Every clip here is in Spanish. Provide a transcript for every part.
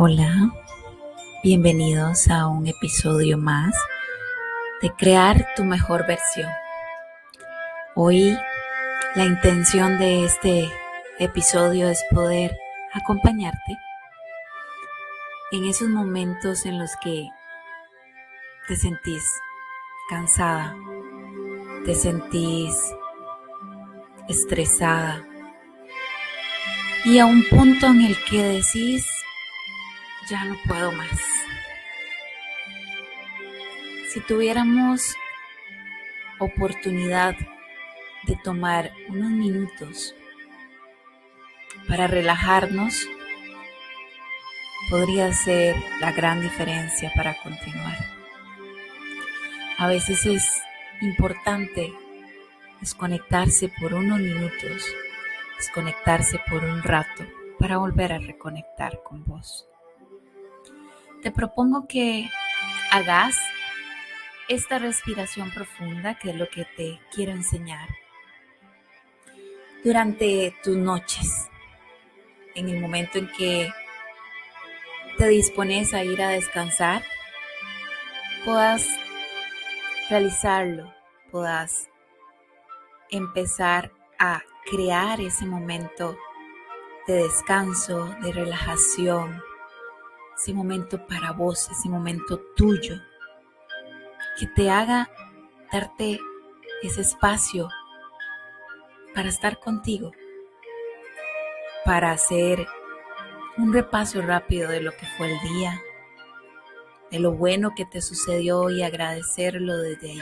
Hola, bienvenidos a un episodio más de crear tu mejor versión. Hoy la intención de este episodio es poder acompañarte en esos momentos en los que te sentís cansada, te sentís estresada y a un punto en el que decís ya no puedo más. Si tuviéramos oportunidad de tomar unos minutos para relajarnos, podría ser la gran diferencia para continuar. A veces es importante desconectarse por unos minutos, desconectarse por un rato para volver a reconectar con vos te propongo que hagas esta respiración profunda, que es lo que te quiero enseñar, durante tus noches, en el momento en que te dispones a ir a descansar, puedas realizarlo, puedas empezar a crear ese momento de descanso, de relajación, ese momento para vos, ese momento tuyo, que te haga darte ese espacio para estar contigo, para hacer un repaso rápido de lo que fue el día, de lo bueno que te sucedió y agradecerlo desde ahí,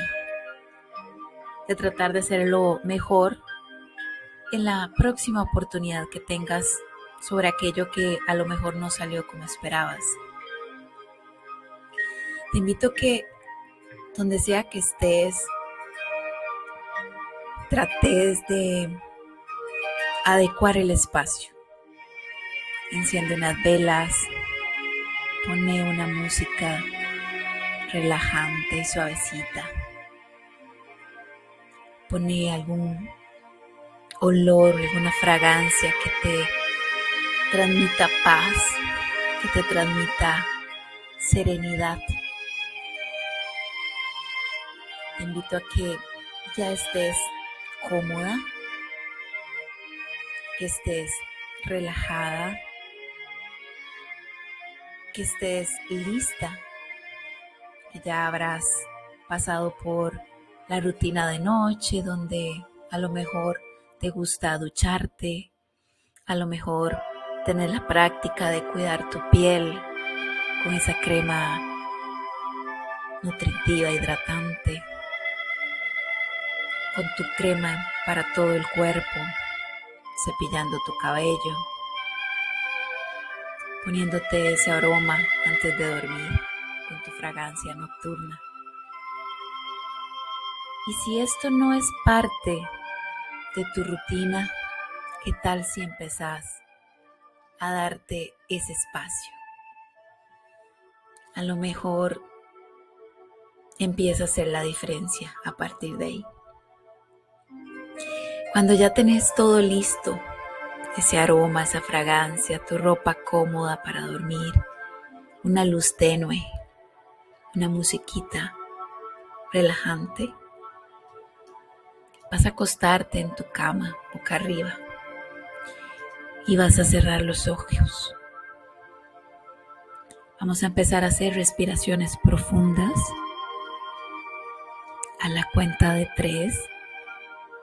de tratar de hacerlo mejor en la próxima oportunidad que tengas sobre aquello que a lo mejor no salió como esperabas. Te invito que donde sea que estés, trates de adecuar el espacio. Enciende unas velas, pone una música relajante y suavecita. Pone algún olor, alguna fragancia que te transmita paz, que te transmita serenidad. Te invito a que ya estés cómoda, que estés relajada, que estés lista, que ya habrás pasado por la rutina de noche donde a lo mejor te gusta ducharte, a lo mejor tener la práctica de cuidar tu piel con esa crema nutritiva, hidratante, con tu crema para todo el cuerpo, cepillando tu cabello, poniéndote ese aroma antes de dormir con tu fragancia nocturna. Y si esto no es parte de tu rutina, ¿qué tal si empezás a darte ese espacio. A lo mejor empieza a hacer la diferencia a partir de ahí. Cuando ya tenés todo listo, ese aroma, esa fragancia, tu ropa cómoda para dormir, una luz tenue, una musiquita relajante, vas a acostarte en tu cama boca arriba y vas a cerrar los ojos. Vamos a empezar a hacer respiraciones profundas. A la cuenta de tres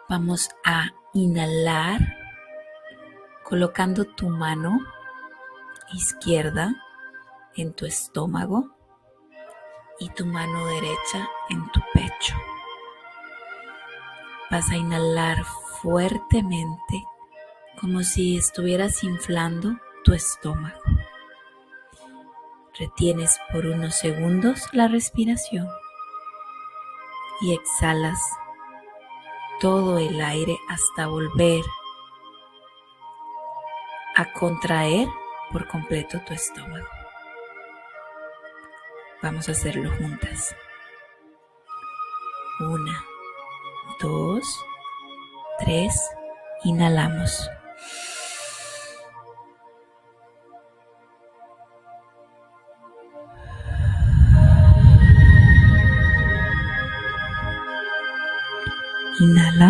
vamos a inhalar colocando tu mano izquierda en tu estómago y tu mano derecha en tu pecho. Vas a inhalar fuertemente como si estuvieras inflando tu estómago. Retienes por unos segundos la respiración y exhalas todo el aire hasta volver a contraer por completo tu estómago. Vamos a hacerlo juntas. Una, dos, tres, inhalamos. Inhala.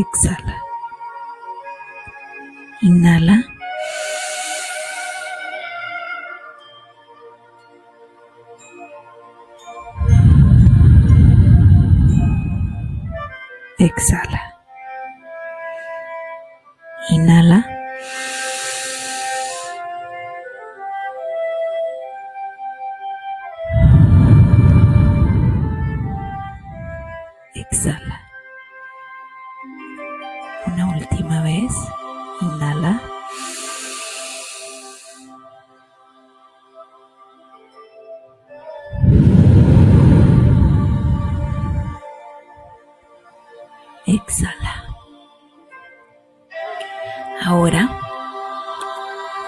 Exhala. Inhala. Exhala. Una última vez. Inhala. Exhala. Ahora,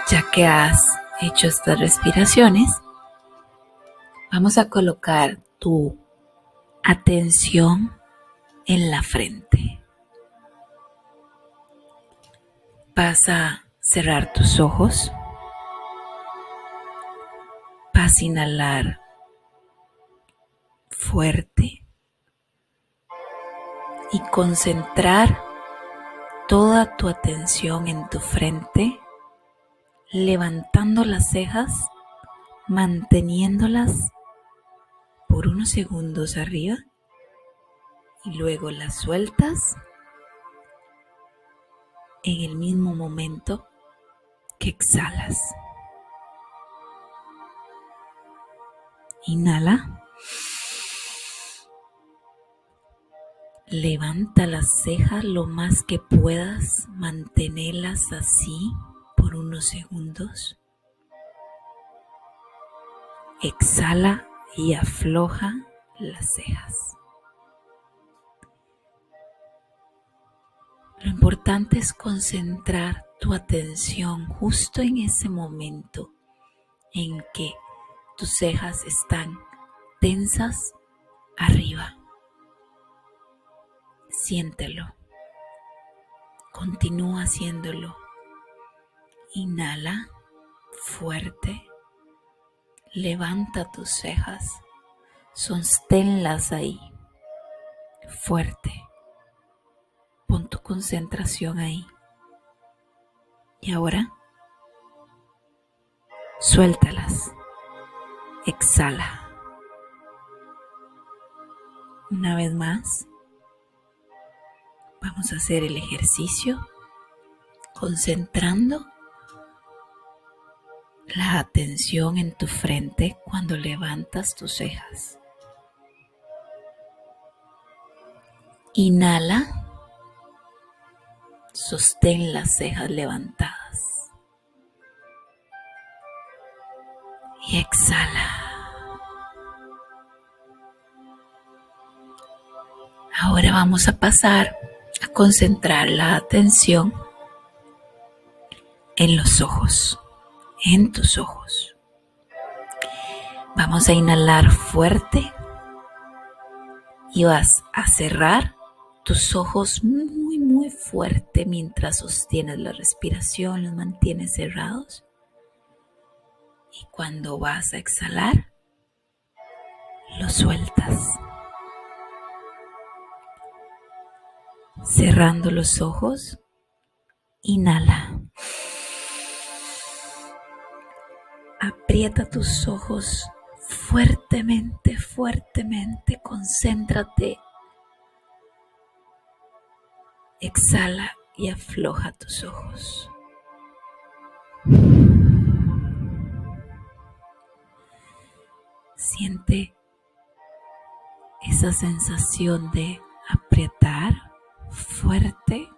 ya que has hecho estas respiraciones, vamos a colocar tu atención en la frente. Vas a cerrar tus ojos. Vas a inhalar fuerte y concentrar toda tu atención en tu frente, levantando las cejas, manteniéndolas por unos segundos arriba y luego las sueltas en el mismo momento que exhalas. Inhala. Levanta las cejas lo más que puedas, manténelas así por unos segundos. Exhala y afloja las cejas. Lo importante es concentrar tu atención justo en ese momento en que tus cejas están tensas arriba. Siéntelo. Continúa haciéndolo. Inhala fuerte. Levanta tus cejas. Sosténlas ahí. Fuerte. Pon tu concentración ahí. Y ahora, suéltalas. Exhala. Una vez más. Vamos a hacer el ejercicio concentrando la atención en tu frente cuando levantas tus cejas. Inhala. Sostén las cejas levantadas. Y exhala. Ahora vamos a pasar a concentrar la atención en los ojos, en tus ojos. Vamos a inhalar fuerte y vas a cerrar tus ojos fuerte mientras sostienes la respiración, los mantienes cerrados. Y cuando vas a exhalar, los sueltas. Cerrando los ojos, inhala. Aprieta tus ojos fuertemente, fuertemente. Concéntrate. Exhala y afloja tus ojos. Siente esa sensación de apretar fuerte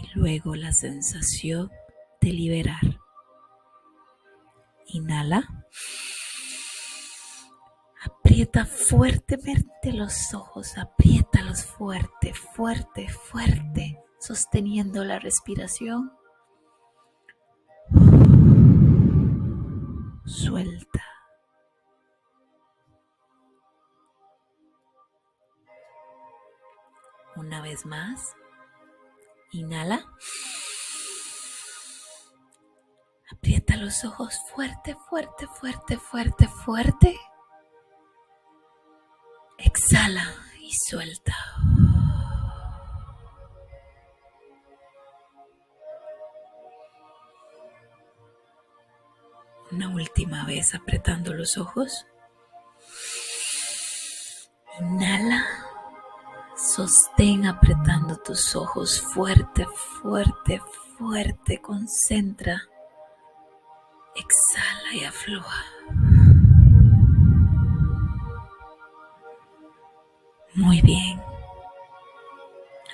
y luego la sensación de liberar. Inhala. Aprieta fuertemente los ojos, fuerte, fuerte, fuerte, sosteniendo la respiración. Suelta. Una vez más, inhala. Aprieta los ojos fuerte, fuerte, fuerte, fuerte, fuerte. Exhala suelta. Una última vez apretando los ojos. Inhala. Sostén apretando tus ojos fuerte, fuerte, fuerte. Concentra. Exhala y afloja. Muy bien.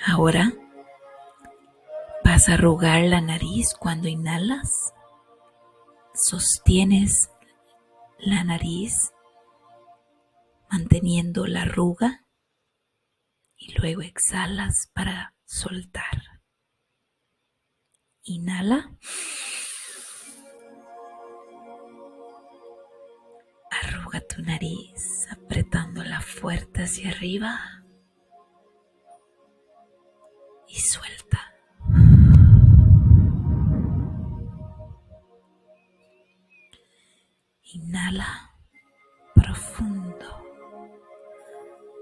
Ahora vas a arrugar la nariz cuando inhalas sostienes la nariz manteniendo la arruga y luego exhalas para soltar. Inhala. Fuerte hacia arriba y suelta. Inhala profundo.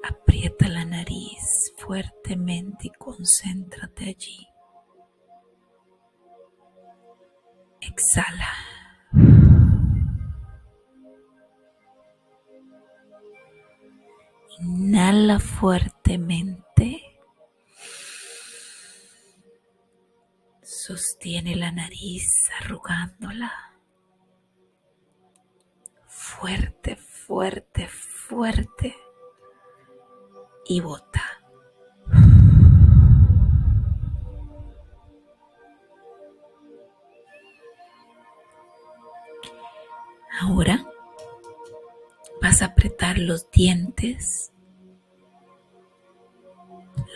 Aprieta la nariz fuertemente y concéntrate allí. Exhala. Fuertemente. Sostiene la nariz arrugándola fuerte, fuerte, fuerte y bota. Ahora vas a apretar los dientes,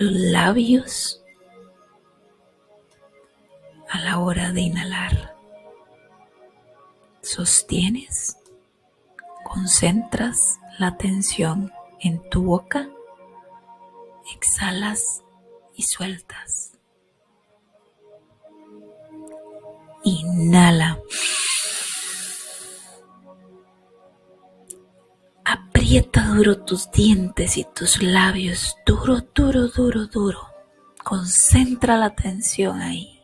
labios a la hora de inhalar. Sostienes concentras la atención en tu boca, exhalas y sueltas. Inhala. Aprieta duro tus dientes y tus labios, duro, duro, duro, duro. Concentra la atención ahí.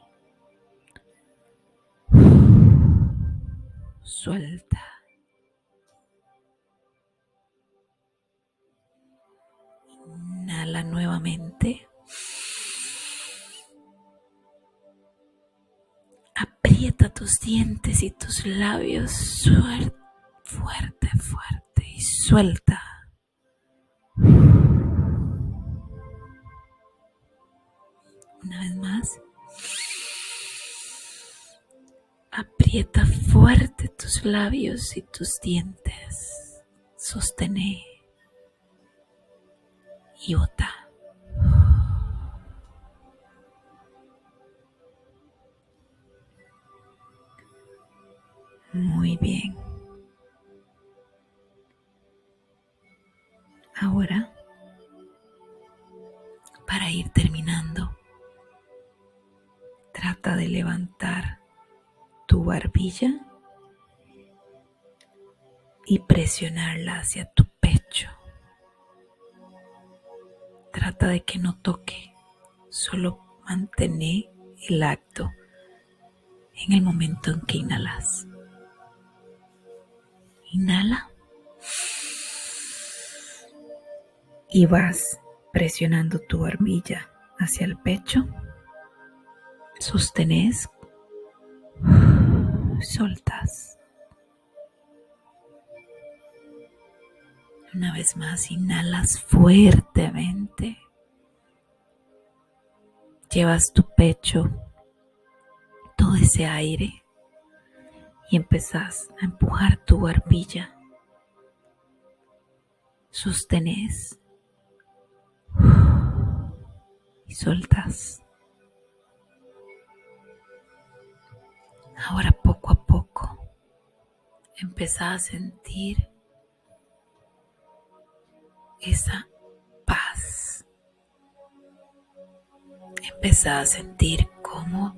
Suelta. Inhala nuevamente. Aprieta tus dientes y tus labios fuerte, fuerte, fuerte y suelta. Una vez más. Aprieta fuerte tus labios y tus dientes. Sostener iota. Muy bien. Ahora, para ir terminando, trata de levantar tu barbilla y presionarla hacia tu pecho. Trata de que no toque, solo mantén el acto en el momento en que inhalas. Inhala. Y vas presionando tu barbilla hacia el pecho. Sostenés. Soltas. Una vez más, inhalas fuertemente. Llevas tu pecho, todo ese aire y empezás a empujar tu barbilla. Sostenés y soltas. Ahora poco a poco empezás a sentir esa paz. Empieza a sentir cómo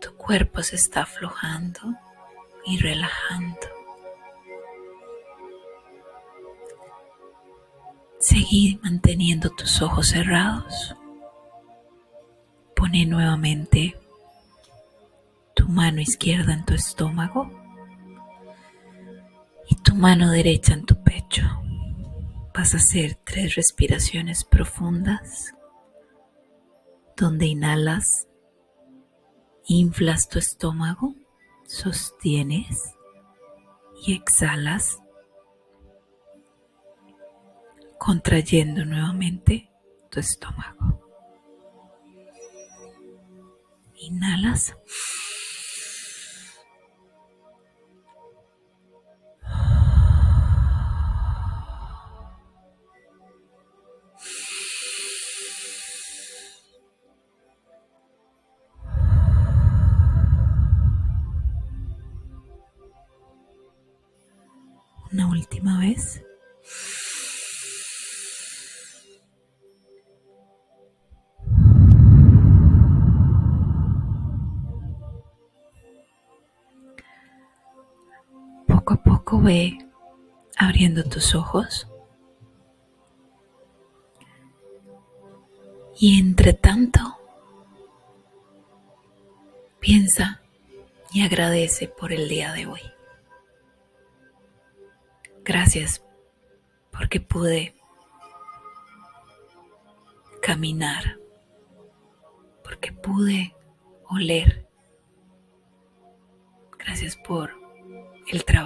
tu cuerpo se está aflojando y relajando. Seguí manteniendo tus ojos cerrados. Pone nuevamente tu mano izquierda en tu estómago y tu mano derecha en tu pecho. Vas a hacer tres respiraciones profundas donde inhalas, inflas tu estómago, sostienes y exhalas contrayendo nuevamente tu estómago. Inhalas. Una última vez. Poco ve abriendo tus ojos. Y entre tanto, piensa y agradece por el día de hoy. Gracias porque pude caminar, porque pude oler. Gracias por el trabajo